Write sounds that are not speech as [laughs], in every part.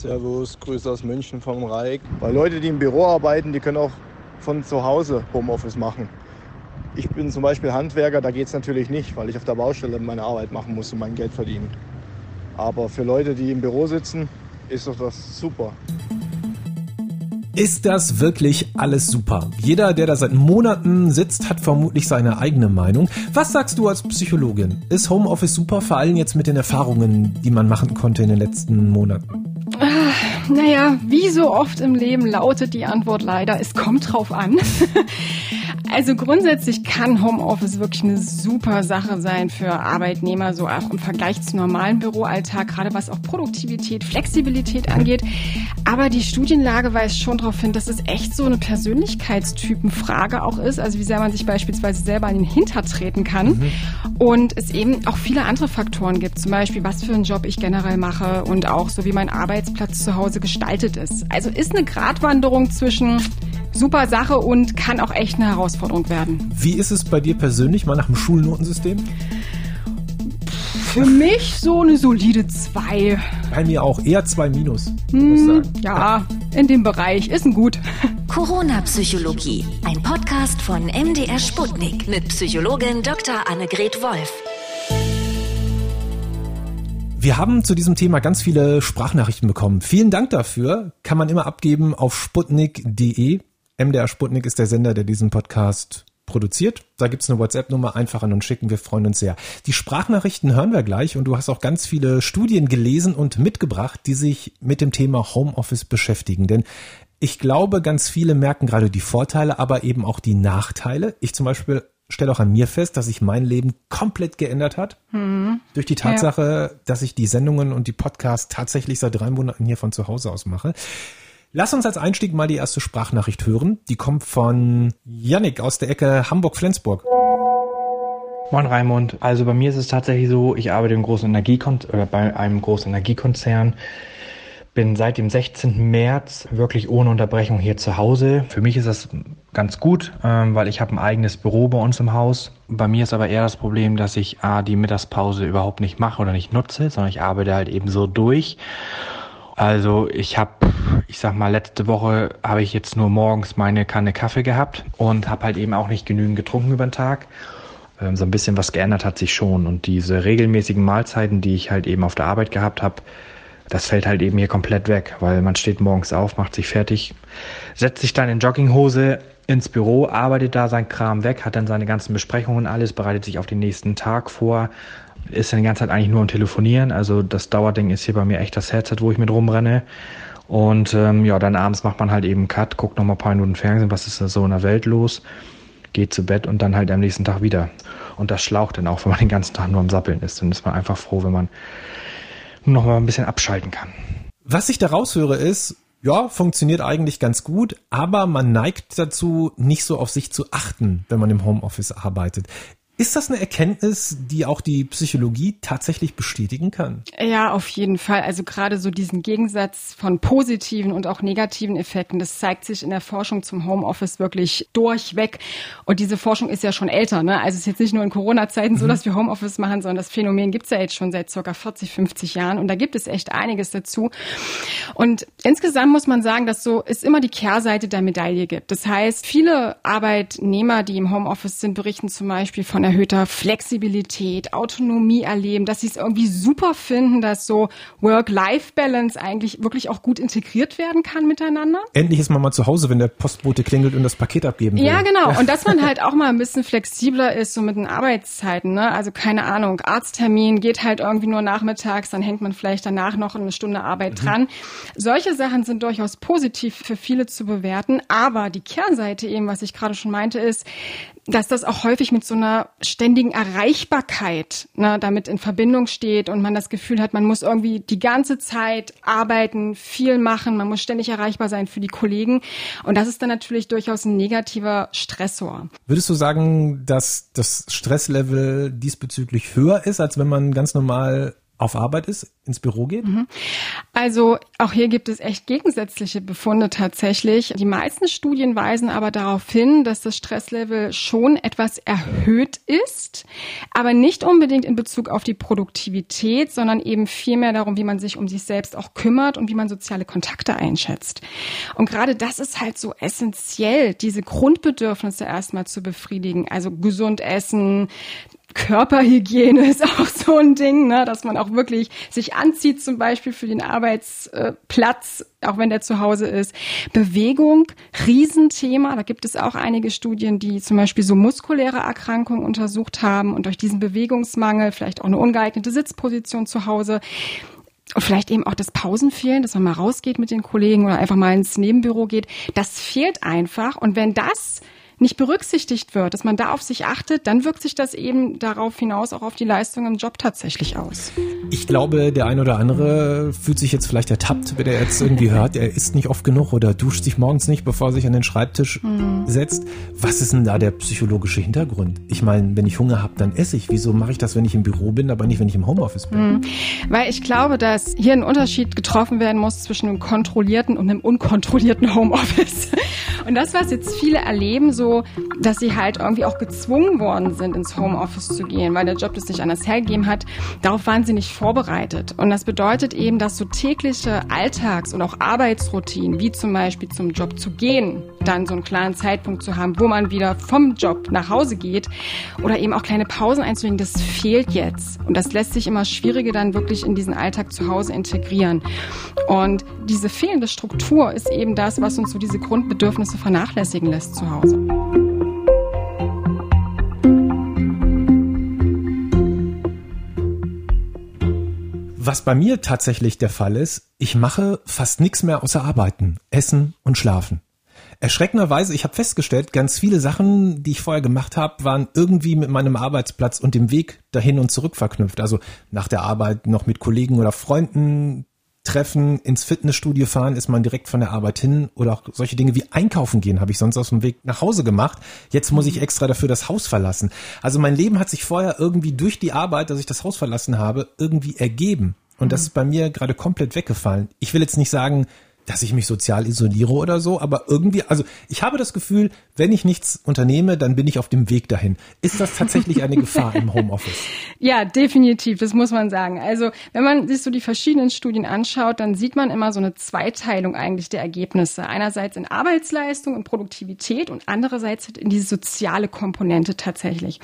Servus, Grüße aus München vom Reik. Weil Leute, die im Büro arbeiten, die können auch von zu Hause Homeoffice machen. Ich bin zum Beispiel Handwerker, da geht es natürlich nicht, weil ich auf der Baustelle meine Arbeit machen muss und mein Geld verdienen. Aber für Leute, die im Büro sitzen, ist doch das super. Ist das wirklich alles super? Jeder, der da seit Monaten sitzt, hat vermutlich seine eigene Meinung. Was sagst du als Psychologin? Ist Homeoffice super, vor allem jetzt mit den Erfahrungen, die man machen konnte in den letzten Monaten? [laughs] Naja, wie so oft im Leben lautet die Antwort leider, es kommt drauf an. [laughs] Also grundsätzlich kann Homeoffice wirklich eine super Sache sein für Arbeitnehmer, so auch im Vergleich zum normalen Büroalltag, gerade was auch Produktivität, Flexibilität angeht. Aber die Studienlage weist schon darauf hin, dass es echt so eine Persönlichkeitstypenfrage auch ist, also wie sehr man sich beispielsweise selber an den Hinter treten kann. Mhm. Und es eben auch viele andere Faktoren gibt, zum Beispiel was für einen Job ich generell mache und auch so wie mein Arbeitsplatz zu Hause gestaltet ist. Also ist eine Gratwanderung zwischen super Sache und kann auch echt eine Herausforderung werden. Wie ist es bei dir persönlich mal nach dem Schulnotensystem? Für mich so eine solide 2. Bei mir auch eher 2 minus. Hm, ja, in dem Bereich ist ein gut. [laughs] Corona-Psychologie, ein Podcast von MDR Sputnik mit Psychologin Dr. Annegret Wolf. Wir haben zu diesem Thema ganz viele Sprachnachrichten bekommen. Vielen Dank dafür. Kann man immer abgeben auf sputnik.de. MDR Sputnik ist der Sender, der diesen Podcast produziert. Da gibt's eine WhatsApp-Nummer, einfach an uns schicken, wir freuen uns sehr. Die Sprachnachrichten hören wir gleich und du hast auch ganz viele Studien gelesen und mitgebracht, die sich mit dem Thema Homeoffice beschäftigen. Denn ich glaube, ganz viele merken gerade die Vorteile, aber eben auch die Nachteile. Ich zum Beispiel stelle auch an mir fest, dass sich mein Leben komplett geändert hat. Mhm. Durch die Tatsache, ja. dass ich die Sendungen und die Podcasts tatsächlich seit drei Monaten hier von zu Hause aus mache. Lass uns als Einstieg mal die erste Sprachnachricht hören. Die kommt von Yannick aus der Ecke Hamburg-Flensburg. Moin Raimund. Also bei mir ist es tatsächlich so, ich arbeite im großen Energiekon oder bei einem großen Energiekonzern. Bin seit dem 16. März wirklich ohne Unterbrechung hier zu Hause. Für mich ist das ganz gut, ähm, weil ich habe ein eigenes Büro bei uns im Haus. Bei mir ist aber eher das Problem, dass ich A, die Mittagspause überhaupt nicht mache oder nicht nutze, sondern ich arbeite halt eben so durch. Also ich habe, ich sag mal, letzte Woche habe ich jetzt nur morgens meine Kanne Kaffee gehabt und habe halt eben auch nicht genügend getrunken über den Tag. Ähm, so ein bisschen was geändert hat sich schon. Und diese regelmäßigen Mahlzeiten, die ich halt eben auf der Arbeit gehabt habe, das fällt halt eben hier komplett weg, weil man steht morgens auf, macht sich fertig, setzt sich dann in Jogginghose ins Büro, arbeitet da sein Kram weg, hat dann seine ganzen Besprechungen alles, bereitet sich auf den nächsten Tag vor, ist dann die ganze Zeit eigentlich nur am Telefonieren. Also das Dauerding ist hier bei mir echt das Headset, wo ich mit rumrenne. Und ähm, ja, dann abends macht man halt eben Cut, guckt noch mal ein paar Minuten Fernsehen, was ist da so in der Welt los, geht zu Bett und dann halt am nächsten Tag wieder. Und das schlaucht dann auch, [laughs] wenn man den ganzen Tag nur am Sappeln ist. Dann ist man einfach froh, wenn man noch mal ein bisschen abschalten kann. Was ich da raushöre ist, ja, funktioniert eigentlich ganz gut, aber man neigt dazu, nicht so auf sich zu achten, wenn man im Homeoffice arbeitet. Ist das eine Erkenntnis, die auch die Psychologie tatsächlich bestätigen kann? Ja, auf jeden Fall. Also gerade so diesen Gegensatz von positiven und auch negativen Effekten, das zeigt sich in der Forschung zum Homeoffice wirklich durchweg. Und diese Forschung ist ja schon älter. Ne? Also es ist jetzt nicht nur in Corona-Zeiten so, mhm. dass wir Homeoffice machen, sondern das Phänomen gibt es ja jetzt schon seit circa 40, 50 Jahren. Und da gibt es echt einiges dazu. Und insgesamt muss man sagen, dass so es immer die Kehrseite der Medaille gibt. Das heißt, viele Arbeitnehmer, die im Homeoffice sind, berichten zum Beispiel von erhöhter Flexibilität, Autonomie erleben, dass sie es irgendwie super finden, dass so Work-Life-Balance eigentlich wirklich auch gut integriert werden kann miteinander. Endlich ist man mal zu Hause, wenn der Postbote klingelt und das Paket abgeben will. Ja, genau. Und dass man [laughs] halt auch mal ein bisschen flexibler ist, so mit den Arbeitszeiten. Ne? Also keine Ahnung, Arzttermin geht halt irgendwie nur nachmittags, dann hängt man vielleicht danach noch eine Stunde Arbeit mhm. dran. Solche Sachen sind durchaus positiv für viele zu bewerten. Aber die Kehrseite eben, was ich gerade schon meinte, ist, dass das auch häufig mit so einer ständigen Erreichbarkeit ne, damit in Verbindung steht und man das Gefühl hat, man muss irgendwie die ganze Zeit arbeiten, viel machen, man muss ständig erreichbar sein für die Kollegen. Und das ist dann natürlich durchaus ein negativer Stressor. Würdest du sagen, dass das Stresslevel diesbezüglich höher ist, als wenn man ganz normal auf Arbeit ist, ins Büro geht? Mhm. Also auch hier gibt es echt gegensätzliche Befunde tatsächlich. Die meisten Studien weisen aber darauf hin, dass das Stresslevel schon etwas erhöht ist, aber nicht unbedingt in Bezug auf die Produktivität, sondern eben vielmehr darum, wie man sich um sich selbst auch kümmert und wie man soziale Kontakte einschätzt. Und gerade das ist halt so essentiell, diese Grundbedürfnisse erstmal zu befriedigen. Also gesund essen, Körperhygiene ist [laughs] auch so ein Ding, ne, dass man auch wirklich sich anzieht, zum Beispiel für den Arbeitsplatz, auch wenn der zu Hause ist. Bewegung, Riesenthema. Da gibt es auch einige Studien, die zum Beispiel so muskuläre Erkrankungen untersucht haben und durch diesen Bewegungsmangel, vielleicht auch eine ungeeignete Sitzposition zu Hause, und vielleicht eben auch das Pausenfehlen, dass man mal rausgeht mit den Kollegen oder einfach mal ins Nebenbüro geht. Das fehlt einfach. Und wenn das nicht berücksichtigt wird, dass man da auf sich achtet, dann wirkt sich das eben darauf hinaus auch auf die Leistung im Job tatsächlich aus. Ich glaube, der ein oder andere fühlt sich jetzt vielleicht ertappt, wenn er jetzt irgendwie hört, er isst nicht oft genug oder duscht sich morgens nicht, bevor er sich an den Schreibtisch mhm. setzt. Was ist denn da der psychologische Hintergrund? Ich meine, wenn ich Hunger habe, dann esse ich. Wieso mache ich das, wenn ich im Büro bin, aber nicht, wenn ich im Homeoffice bin? Mhm. Weil ich glaube, dass hier ein Unterschied getroffen werden muss zwischen einem kontrollierten und einem unkontrollierten Homeoffice. [laughs] Und das, was jetzt viele erleben, so, dass sie halt irgendwie auch gezwungen worden sind, ins Homeoffice zu gehen, weil der Job das nicht anders hergegeben hat, darauf waren sie nicht vorbereitet. Und das bedeutet eben, dass so tägliche Alltags- und auch Arbeitsroutinen, wie zum Beispiel zum Job zu gehen, dann so einen klaren Zeitpunkt zu haben, wo man wieder vom Job nach Hause geht oder eben auch kleine Pausen einzulegen, das fehlt jetzt. Und das lässt sich immer schwieriger dann wirklich in diesen Alltag zu Hause integrieren. Und diese fehlende Struktur ist eben das, was uns so diese Grundbedürfnisse vernachlässigen lässt zu Hause. Was bei mir tatsächlich der Fall ist, ich mache fast nichts mehr außer arbeiten, essen und schlafen. Erschreckenderweise, ich habe festgestellt, ganz viele Sachen, die ich vorher gemacht habe, waren irgendwie mit meinem Arbeitsplatz und dem Weg dahin und zurück verknüpft. Also nach der Arbeit noch mit Kollegen oder Freunden treffen, ins Fitnessstudio fahren, ist man direkt von der Arbeit hin oder auch solche Dinge wie einkaufen gehen, habe ich sonst aus dem Weg nach Hause gemacht. Jetzt muss ich mhm. extra dafür das Haus verlassen. Also mein Leben hat sich vorher irgendwie durch die Arbeit, dass ich das Haus verlassen habe, irgendwie ergeben. Und das mhm. ist bei mir gerade komplett weggefallen. Ich will jetzt nicht sagen, dass ich mich sozial isoliere oder so, aber irgendwie, also ich habe das Gefühl, wenn ich nichts unternehme, dann bin ich auf dem Weg dahin. Ist das tatsächlich eine Gefahr im Homeoffice? [laughs] Ja, definitiv, das muss man sagen. Also wenn man sich so die verschiedenen Studien anschaut, dann sieht man immer so eine Zweiteilung eigentlich der Ergebnisse. Einerseits in Arbeitsleistung und Produktivität und andererseits in diese soziale Komponente tatsächlich.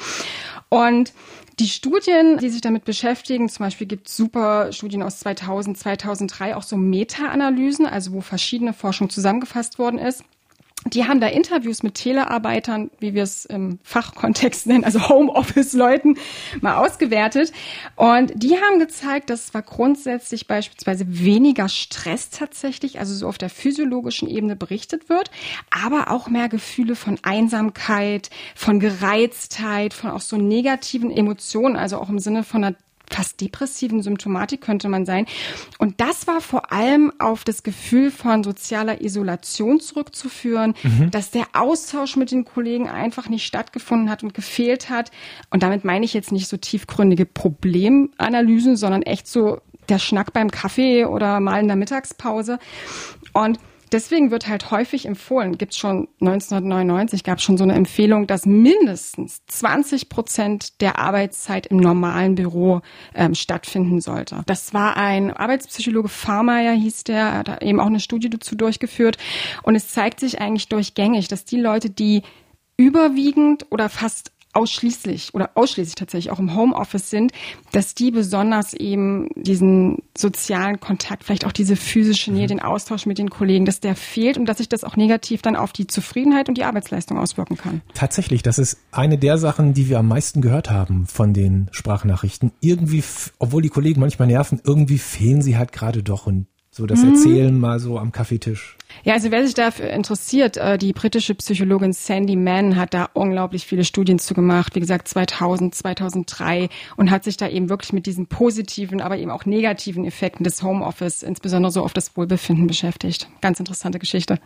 Und die Studien, die sich damit beschäftigen, zum Beispiel gibt es super Studien aus 2000, 2003, auch so Meta-Analysen, also wo verschiedene Forschung zusammengefasst worden ist. Die haben da Interviews mit Telearbeitern, wie wir es im Fachkontext nennen, also Homeoffice-Leuten, mal ausgewertet. Und die haben gezeigt, dass zwar grundsätzlich beispielsweise weniger Stress tatsächlich, also so auf der physiologischen Ebene berichtet wird, aber auch mehr Gefühle von Einsamkeit, von Gereiztheit, von auch so negativen Emotionen, also auch im Sinne von einer fast depressiven Symptomatik könnte man sein. Und das war vor allem auf das Gefühl von sozialer Isolation zurückzuführen, mhm. dass der Austausch mit den Kollegen einfach nicht stattgefunden hat und gefehlt hat. Und damit meine ich jetzt nicht so tiefgründige Problemanalysen, sondern echt so der Schnack beim Kaffee oder mal in der Mittagspause. Und Deswegen wird halt häufig empfohlen, gibt schon 1999 gab es schon so eine Empfehlung, dass mindestens 20 Prozent der Arbeitszeit im normalen Büro ähm, stattfinden sollte. Das war ein Arbeitspsychologe Farmeier hieß der, hat eben auch eine Studie dazu durchgeführt und es zeigt sich eigentlich durchgängig, dass die Leute, die überwiegend oder fast ausschließlich oder ausschließlich tatsächlich auch im Homeoffice sind, dass die besonders eben diesen sozialen Kontakt, vielleicht auch diese physische Nähe, mhm. den Austausch mit den Kollegen, dass der fehlt und dass sich das auch negativ dann auf die Zufriedenheit und die Arbeitsleistung auswirken kann. Tatsächlich, das ist eine der Sachen, die wir am meisten gehört haben von den Sprachnachrichten. Irgendwie, obwohl die Kollegen manchmal nerven, irgendwie fehlen sie halt gerade doch und so das mhm. Erzählen mal so am Kaffeetisch. Ja, also wer sich dafür interessiert, äh, die britische Psychologin Sandy Mann hat da unglaublich viele Studien zu gemacht, wie gesagt 2000, 2003 und hat sich da eben wirklich mit diesen positiven, aber eben auch negativen Effekten des Homeoffice, insbesondere so auf das Wohlbefinden beschäftigt. Ganz interessante Geschichte.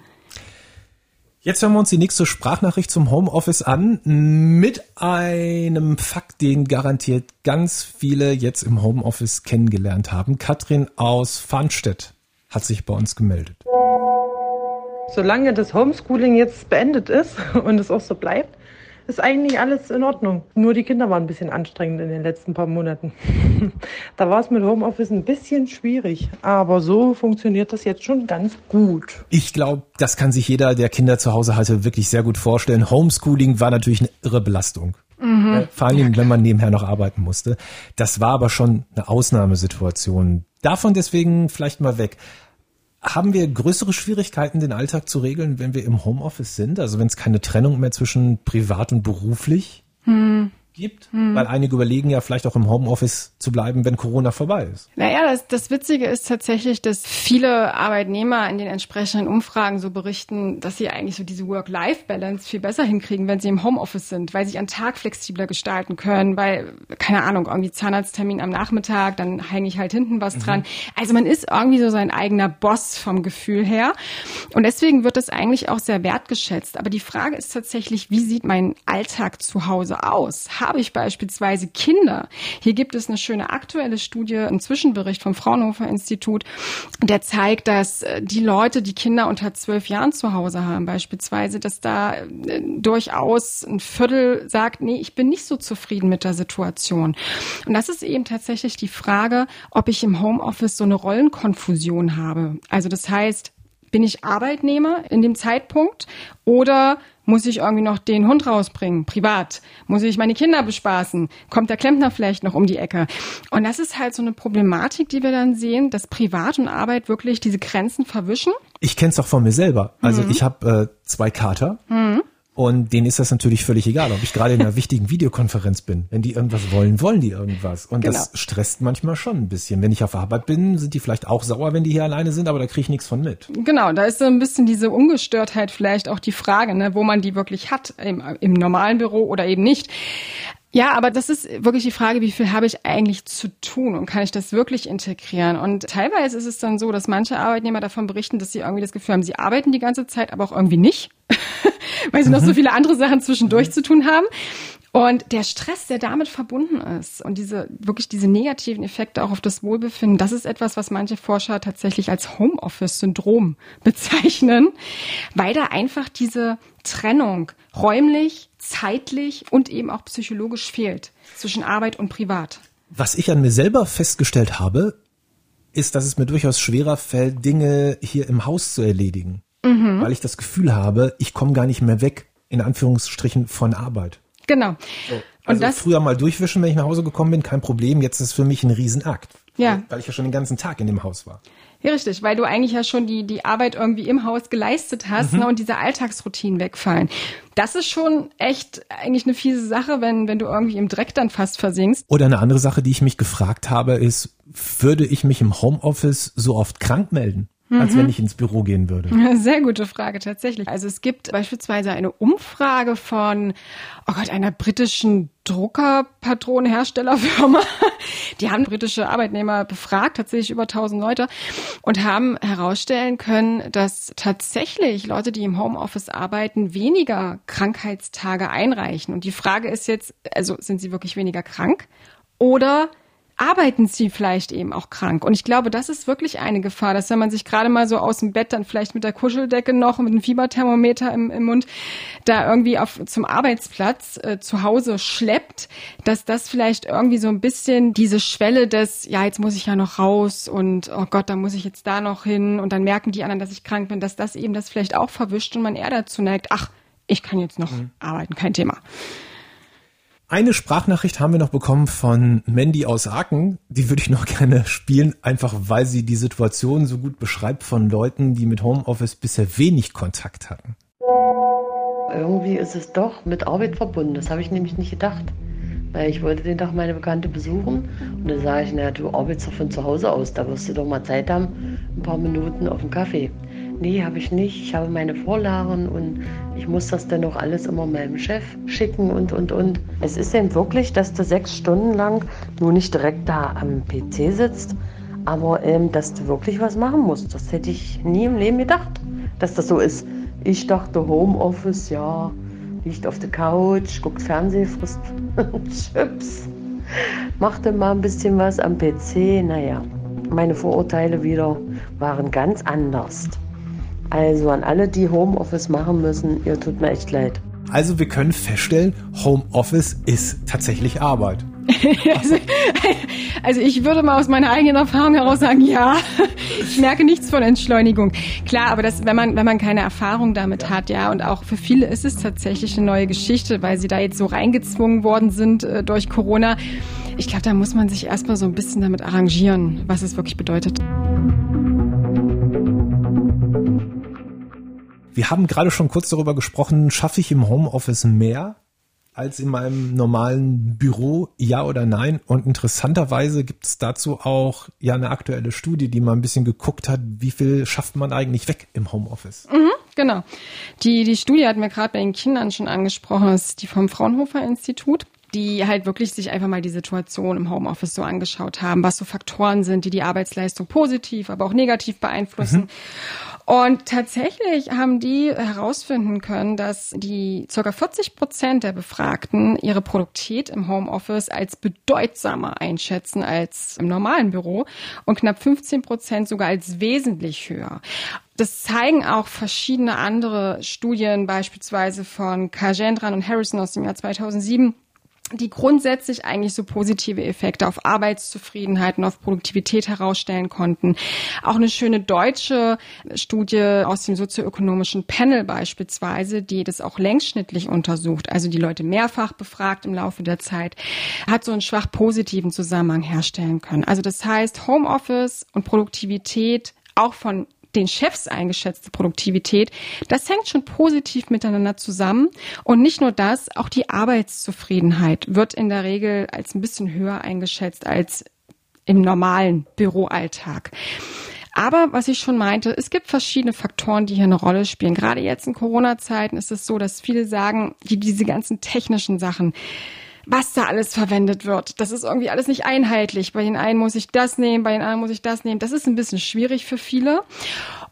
Jetzt hören wir uns die nächste Sprachnachricht zum Homeoffice an mit einem Fakt, den garantiert ganz viele jetzt im Homeoffice kennengelernt haben. Katrin aus Farnstedt hat sich bei uns gemeldet. Solange das Homeschooling jetzt beendet ist [laughs] und es auch so bleibt, ist eigentlich alles in Ordnung. Nur die Kinder waren ein bisschen anstrengend in den letzten paar Monaten. [laughs] da war es mit Homeoffice ein bisschen schwierig, aber so funktioniert das jetzt schon ganz gut. Ich glaube, das kann sich jeder, der Kinder zu Hause hatte, wirklich sehr gut vorstellen. Homeschooling war natürlich eine irre Belastung. Mhm. Vor allem, wenn man nebenher noch arbeiten musste. Das war aber schon eine Ausnahmesituation. Davon deswegen vielleicht mal weg. Haben wir größere Schwierigkeiten, den Alltag zu regeln, wenn wir im Homeoffice sind? Also wenn es keine Trennung mehr zwischen privat und beruflich hm gibt, hm. weil einige überlegen ja vielleicht auch im Homeoffice zu bleiben, wenn Corona vorbei ist. Naja, das, das Witzige ist tatsächlich, dass viele Arbeitnehmer in den entsprechenden Umfragen so berichten, dass sie eigentlich so diese Work-Life-Balance viel besser hinkriegen, wenn sie im Homeoffice sind, weil sie ihren Tag flexibler gestalten können, weil, keine Ahnung, irgendwie Zahnarzttermin am Nachmittag, dann hänge ich halt hinten was mhm. dran. Also man ist irgendwie so sein eigener Boss vom Gefühl her. Und deswegen wird das eigentlich auch sehr wertgeschätzt. Aber die Frage ist tatsächlich, wie sieht mein Alltag zu Hause aus? Habe ich beispielsweise Kinder. Hier gibt es eine schöne aktuelle Studie, einen Zwischenbericht vom Fraunhofer Institut, der zeigt, dass äh, die Leute, die Kinder unter zwölf Jahren zu Hause haben, beispielsweise, dass da äh, durchaus ein Viertel sagt, nee, ich bin nicht so zufrieden mit der Situation. Und das ist eben tatsächlich die Frage, ob ich im Homeoffice so eine Rollenkonfusion habe. Also das heißt, bin ich Arbeitnehmer in dem Zeitpunkt oder muss ich irgendwie noch den Hund rausbringen, privat? Muss ich meine Kinder bespaßen? Kommt der Klempner vielleicht noch um die Ecke? Und das ist halt so eine Problematik, die wir dann sehen, dass Privat und Arbeit wirklich diese Grenzen verwischen. Ich kenne es auch von mir selber. Also mhm. ich habe äh, zwei Kater. Mhm. Und denen ist das natürlich völlig egal, ob ich gerade in einer [laughs] wichtigen Videokonferenz bin. Wenn die irgendwas wollen, wollen die irgendwas. Und genau. das stresst manchmal schon ein bisschen. Wenn ich auf Arbeit bin, sind die vielleicht auch sauer, wenn die hier alleine sind, aber da kriege ich nichts von mit. Genau, da ist so ein bisschen diese Ungestörtheit vielleicht auch die Frage, ne, wo man die wirklich hat, im, im normalen Büro oder eben nicht. Ja, aber das ist wirklich die Frage, wie viel habe ich eigentlich zu tun und kann ich das wirklich integrieren? Und teilweise ist es dann so, dass manche Arbeitnehmer davon berichten, dass sie irgendwie das Gefühl haben, sie arbeiten die ganze Zeit, aber auch irgendwie nicht, [laughs] weil sie mhm. noch so mhm. viele andere Sachen zwischendurch mhm. zu tun haben. Und der Stress, der damit verbunden ist und diese wirklich diese negativen Effekte auch auf das Wohlbefinden, das ist etwas, was manche Forscher tatsächlich als Homeoffice-Syndrom [laughs] bezeichnen, weil da einfach diese Trennung räumlich, zeitlich und eben auch psychologisch fehlt zwischen Arbeit und Privat. Was ich an mir selber festgestellt habe, ist, dass es mir durchaus schwerer fällt, Dinge hier im Haus zu erledigen, mhm. weil ich das Gefühl habe, ich komme gar nicht mehr weg, in Anführungsstrichen, von Arbeit. Genau. So. Also und das, früher mal durchwischen, wenn ich nach Hause gekommen bin, kein Problem. Jetzt ist es für mich ein Riesenakt. Ja. Weil ich ja schon den ganzen Tag in dem Haus war. Ja, richtig, weil du eigentlich ja schon die, die Arbeit irgendwie im Haus geleistet hast mhm. ne, und diese Alltagsroutinen wegfallen. Das ist schon echt eigentlich eine fiese Sache, wenn, wenn du irgendwie im Dreck dann fast versinkst. Oder eine andere Sache, die ich mich gefragt habe, ist, würde ich mich im Homeoffice so oft krank melden? Als wenn mhm. ich ins Büro gehen würde? [laughs] Sehr gute Frage, tatsächlich. Also es gibt beispielsweise eine Umfrage von, oh Gott, einer britischen Druckerpatronenherstellerfirma. Die haben britische Arbeitnehmer befragt, tatsächlich über 1000 Leute, und haben herausstellen können, dass tatsächlich Leute, die im Homeoffice arbeiten, weniger Krankheitstage einreichen. Und die Frage ist jetzt, also sind sie wirklich weniger krank? Oder arbeiten sie vielleicht eben auch krank. Und ich glaube, das ist wirklich eine Gefahr, dass wenn man sich gerade mal so aus dem Bett dann vielleicht mit der Kuscheldecke noch, mit einem Fieberthermometer im, im Mund, da irgendwie auf, zum Arbeitsplatz äh, zu Hause schleppt, dass das vielleicht irgendwie so ein bisschen diese Schwelle des, ja, jetzt muss ich ja noch raus und oh Gott, da muss ich jetzt da noch hin und dann merken die anderen, dass ich krank bin, dass das eben das vielleicht auch verwischt und man eher dazu neigt, ach, ich kann jetzt noch mhm. arbeiten, kein Thema. Eine Sprachnachricht haben wir noch bekommen von Mandy aus Aachen. Die würde ich noch gerne spielen, einfach weil sie die Situation so gut beschreibt von Leuten, die mit Homeoffice bisher wenig Kontakt hatten. Irgendwie ist es doch mit Arbeit verbunden. Das habe ich nämlich nicht gedacht. Weil ich wollte den Tag meine Bekannte besuchen und dann sage ich, na du arbeitest doch von zu Hause aus, da wirst du doch mal Zeit haben, ein paar Minuten auf dem Kaffee. Nee, habe ich nicht. Ich habe meine Vorlagen und ich muss das dann auch alles immer meinem Chef schicken und, und, und. Es ist eben wirklich, dass du sechs Stunden lang nur nicht direkt da am PC sitzt, aber ähm, dass du wirklich was machen musst. Das hätte ich nie im Leben gedacht, dass das so ist. Ich dachte Homeoffice, ja, liegt auf der Couch, guckt Fernsehen, frisst [laughs] Chips, machte mal ein bisschen was am PC. Naja, meine Vorurteile wieder waren ganz anders. Also an alle, die Homeoffice machen müssen, ihr tut mir echt leid. Also wir können feststellen, Homeoffice ist tatsächlich Arbeit. also, [laughs] also ich würde mal aus meiner eigenen Erfahrung heraus sagen, ja, ich merke nichts von Entschleunigung. Klar, aber das, wenn man, wenn man keine Erfahrung damit hat, ja, und auch für viele ist es tatsächlich eine neue Geschichte, weil sie da jetzt so reingezwungen worden sind äh, durch Corona. Ich glaube, da muss man sich erstmal so ein bisschen damit arrangieren, was es wirklich bedeutet. Wir haben gerade schon kurz darüber gesprochen, schaffe ich im Homeoffice mehr als in meinem normalen Büro, ja oder nein? Und interessanterweise gibt es dazu auch ja eine aktuelle Studie, die mal ein bisschen geguckt hat, wie viel schafft man eigentlich weg im Homeoffice? Mhm, genau. Die, die Studie hat mir gerade bei den Kindern schon angesprochen, das ist die vom Fraunhofer Institut die halt wirklich sich einfach mal die Situation im Homeoffice so angeschaut haben, was so Faktoren sind, die die Arbeitsleistung positiv, aber auch negativ beeinflussen. Mhm. Und tatsächlich haben die herausfinden können, dass die ca. 40 Prozent der Befragten ihre Produktivität im Homeoffice als bedeutsamer einschätzen als im normalen Büro und knapp 15 Prozent sogar als wesentlich höher. Das zeigen auch verschiedene andere Studien, beispielsweise von Kajendran und Harrison aus dem Jahr 2007 die grundsätzlich eigentlich so positive Effekte auf Arbeitszufriedenheit und auf Produktivität herausstellen konnten. Auch eine schöne deutsche Studie aus dem sozioökonomischen Panel beispielsweise, die das auch längsschnittlich untersucht, also die Leute mehrfach befragt im Laufe der Zeit, hat so einen schwach positiven Zusammenhang herstellen können. Also das heißt, Homeoffice und Produktivität auch von den Chefs eingeschätzte Produktivität, das hängt schon positiv miteinander zusammen. Und nicht nur das, auch die Arbeitszufriedenheit wird in der Regel als ein bisschen höher eingeschätzt als im normalen Büroalltag. Aber was ich schon meinte, es gibt verschiedene Faktoren, die hier eine Rolle spielen. Gerade jetzt in Corona-Zeiten ist es so, dass viele sagen, die diese ganzen technischen Sachen, was da alles verwendet wird. Das ist irgendwie alles nicht einheitlich. Bei den einen muss ich das nehmen, bei den anderen muss ich das nehmen. Das ist ein bisschen schwierig für viele.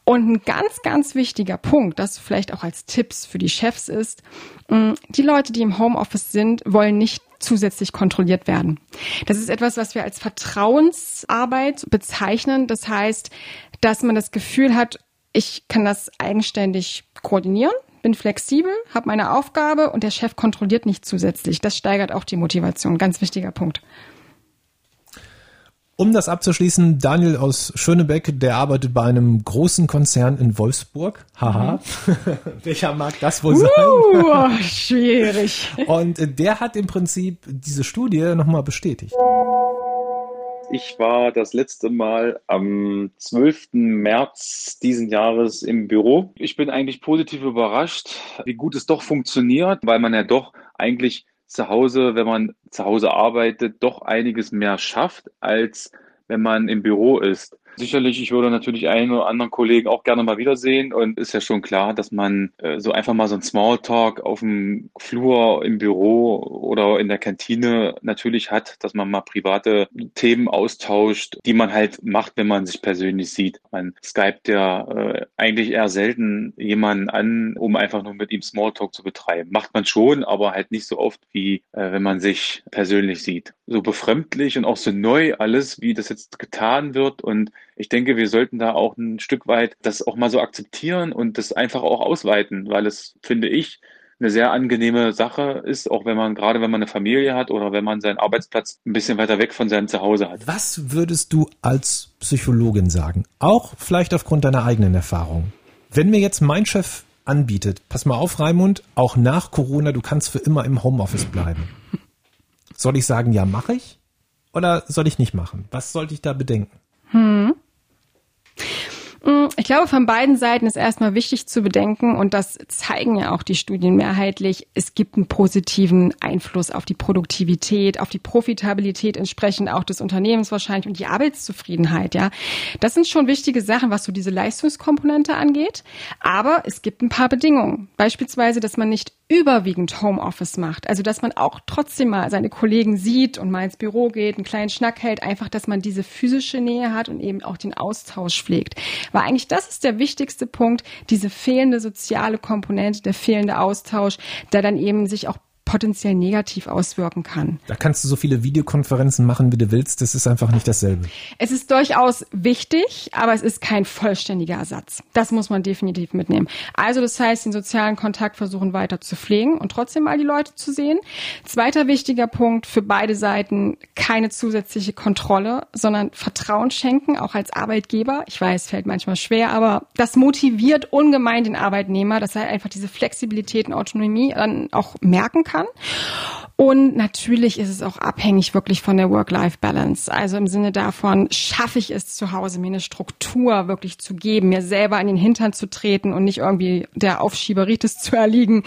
Und ein ganz, ganz wichtiger Punkt, das vielleicht auch als Tipps für die Chefs ist, mm, die Leute, die im Homeoffice sind, wollen nicht zusätzlich kontrolliert werden. Das ist etwas, was wir als Vertrauensarbeit bezeichnen. Das heißt, dass man das Gefühl hat, ich kann das eigenständig koordinieren bin flexibel, habe meine Aufgabe und der Chef kontrolliert nicht zusätzlich. Das steigert auch die Motivation. Ganz wichtiger Punkt. Um das abzuschließen, Daniel aus Schönebeck, der arbeitet bei einem großen Konzern in Wolfsburg. Haha. Mhm. [laughs] Welcher mag das wohl sein? Uh, [laughs] schwierig. Und der hat im Prinzip diese Studie nochmal bestätigt. Ich war das letzte Mal am 12. März diesen Jahres im Büro. Ich bin eigentlich positiv überrascht, wie gut es doch funktioniert, weil man ja doch eigentlich zu Hause, wenn man zu Hause arbeitet, doch einiges mehr schafft, als wenn man im Büro ist. Sicherlich, ich würde natürlich einen oder anderen Kollegen auch gerne mal wiedersehen und ist ja schon klar, dass man äh, so einfach mal so ein Smalltalk auf dem Flur im Büro oder in der Kantine natürlich hat, dass man mal private Themen austauscht, die man halt macht, wenn man sich persönlich sieht. Man skypt ja äh, eigentlich eher selten jemanden an, um einfach nur mit ihm Smalltalk zu betreiben. Macht man schon, aber halt nicht so oft, wie äh, wenn man sich persönlich sieht. So befremdlich und auch so neu alles, wie das jetzt getan wird und ich denke, wir sollten da auch ein Stück weit das auch mal so akzeptieren und das einfach auch ausweiten, weil es, finde ich, eine sehr angenehme Sache ist, auch wenn man, gerade wenn man eine Familie hat oder wenn man seinen Arbeitsplatz ein bisschen weiter weg von seinem Zuhause hat. Was würdest du als Psychologin sagen? Auch vielleicht aufgrund deiner eigenen Erfahrung. Wenn mir jetzt mein Chef anbietet, pass mal auf, Raimund, auch nach Corona, du kannst für immer im Homeoffice bleiben. Soll ich sagen, ja, mache ich? Oder soll ich nicht machen? Was sollte ich da bedenken? Hm. Mm, ich glaube, von beiden Seiten ist erstmal wichtig zu bedenken, und das zeigen ja auch die Studien mehrheitlich, es gibt einen positiven Einfluss auf die Produktivität, auf die Profitabilität entsprechend auch des Unternehmens wahrscheinlich und die Arbeitszufriedenheit, ja. Das sind schon wichtige Sachen, was so diese Leistungskomponente angeht. Aber es gibt ein paar Bedingungen. Beispielsweise, dass man nicht überwiegend Homeoffice macht. Also, dass man auch trotzdem mal seine Kollegen sieht und mal ins Büro geht, einen kleinen Schnack hält, einfach, dass man diese physische Nähe hat und eben auch den Austausch pflegt. Weil eigentlich das ist der wichtigste Punkt, diese fehlende soziale Komponente, der fehlende Austausch, der dann eben sich auch potenziell negativ auswirken kann. Da kannst du so viele Videokonferenzen machen, wie du willst. Das ist einfach nicht dasselbe. Es ist durchaus wichtig, aber es ist kein vollständiger Ersatz. Das muss man definitiv mitnehmen. Also das heißt, den sozialen Kontakt versuchen weiter zu pflegen und trotzdem mal die Leute zu sehen. Zweiter wichtiger Punkt für beide Seiten, keine zusätzliche Kontrolle, sondern Vertrauen schenken, auch als Arbeitgeber. Ich weiß, fällt manchmal schwer, aber das motiviert ungemein den Arbeitnehmer, dass er einfach diese Flexibilität und Autonomie dann auch merken kann kann. Und natürlich ist es auch abhängig wirklich von der Work-Life-Balance. Also im Sinne davon, schaffe ich es zu Hause, mir eine Struktur wirklich zu geben, mir selber an den Hintern zu treten und nicht irgendwie der Aufschieberitis zu erliegen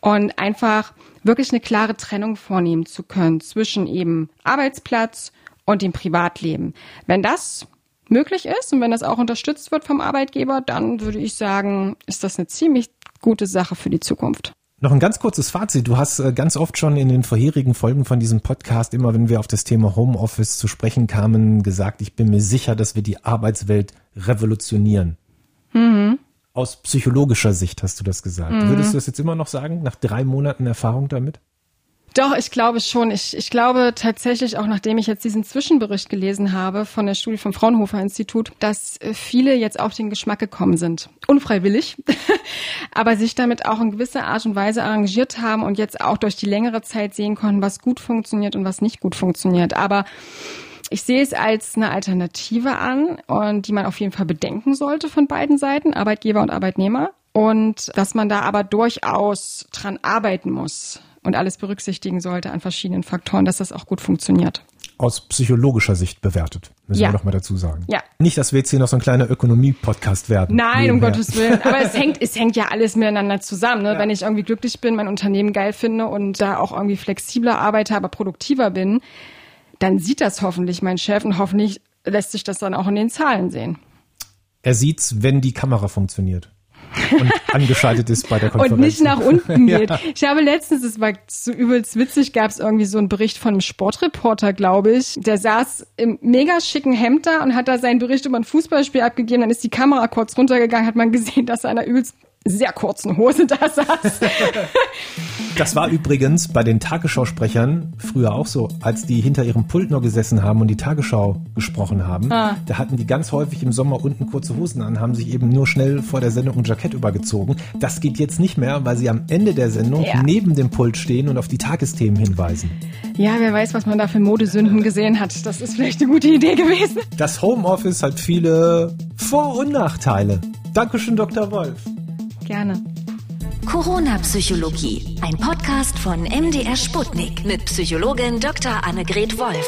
und einfach wirklich eine klare Trennung vornehmen zu können zwischen eben Arbeitsplatz und dem Privatleben. Wenn das möglich ist und wenn das auch unterstützt wird vom Arbeitgeber, dann würde ich sagen, ist das eine ziemlich gute Sache für die Zukunft. Noch ein ganz kurzes Fazit. Du hast äh, ganz oft schon in den vorherigen Folgen von diesem Podcast, immer wenn wir auf das Thema Homeoffice zu sprechen kamen, gesagt, ich bin mir sicher, dass wir die Arbeitswelt revolutionieren. Mhm. Aus psychologischer Sicht hast du das gesagt. Mhm. Würdest du das jetzt immer noch sagen, nach drei Monaten Erfahrung damit? Doch, ich glaube schon. Ich, ich glaube tatsächlich, auch nachdem ich jetzt diesen Zwischenbericht gelesen habe von der Studie vom Fraunhofer Institut, dass äh, viele jetzt auf den Geschmack gekommen sind. Unfreiwillig, [laughs] aber sich damit auch in gewisser Art und Weise arrangiert haben und jetzt auch durch die längere Zeit sehen konnten, was gut funktioniert und was nicht gut funktioniert. Aber ich sehe es als eine Alternative an und die man auf jeden Fall bedenken sollte von beiden Seiten, Arbeitgeber und Arbeitnehmer. Und dass man da aber durchaus dran arbeiten muss und alles berücksichtigen sollte an verschiedenen Faktoren, dass das auch gut funktioniert. Aus psychologischer Sicht bewertet, müssen ja. wir noch mal dazu sagen. Ja. Nicht, dass wir jetzt hier noch so ein kleiner Ökonomie-Podcast werden. Nein, um Gottes Willen. Aber es hängt, es hängt ja alles miteinander zusammen. Ne? Ja. Wenn ich irgendwie glücklich bin, mein Unternehmen geil finde und da auch irgendwie flexibler arbeite, aber produktiver bin, dann sieht das hoffentlich mein Chef und hoffentlich lässt sich das dann auch in den Zahlen sehen. Er sieht's, wenn die Kamera funktioniert und angeschaltet ist bei der Konferenz. Und nicht nach unten [laughs] geht. Ja. Ich habe letztens, es war so übelst witzig, gab es irgendwie so einen Bericht von einem Sportreporter, glaube ich. Der saß im mega schicken Hemd da und hat da seinen Bericht über ein Fußballspiel abgegeben. Dann ist die Kamera kurz runtergegangen, hat man gesehen, dass er einer übelst sehr kurzen Hose da saß. [laughs] Das war übrigens bei den Tagesschausprechern früher auch so, als die hinter ihrem Pult nur gesessen haben und die Tagesschau gesprochen haben. Ah. Da hatten die ganz häufig im Sommer unten kurze Hosen an, haben sich eben nur schnell vor der Sendung ein Jackett übergezogen. Das geht jetzt nicht mehr, weil sie am Ende der Sendung ja. neben dem Pult stehen und auf die Tagesthemen hinweisen. Ja, wer weiß, was man da für Modesünden gesehen hat. Das ist vielleicht eine gute Idee gewesen. Das Homeoffice hat viele Vor- und Nachteile. Dankeschön, Dr. Wolf. Gerne. Corona-Psychologie, ein Podcast von MDR Sputnik mit Psychologin Dr. Annegret Wolf.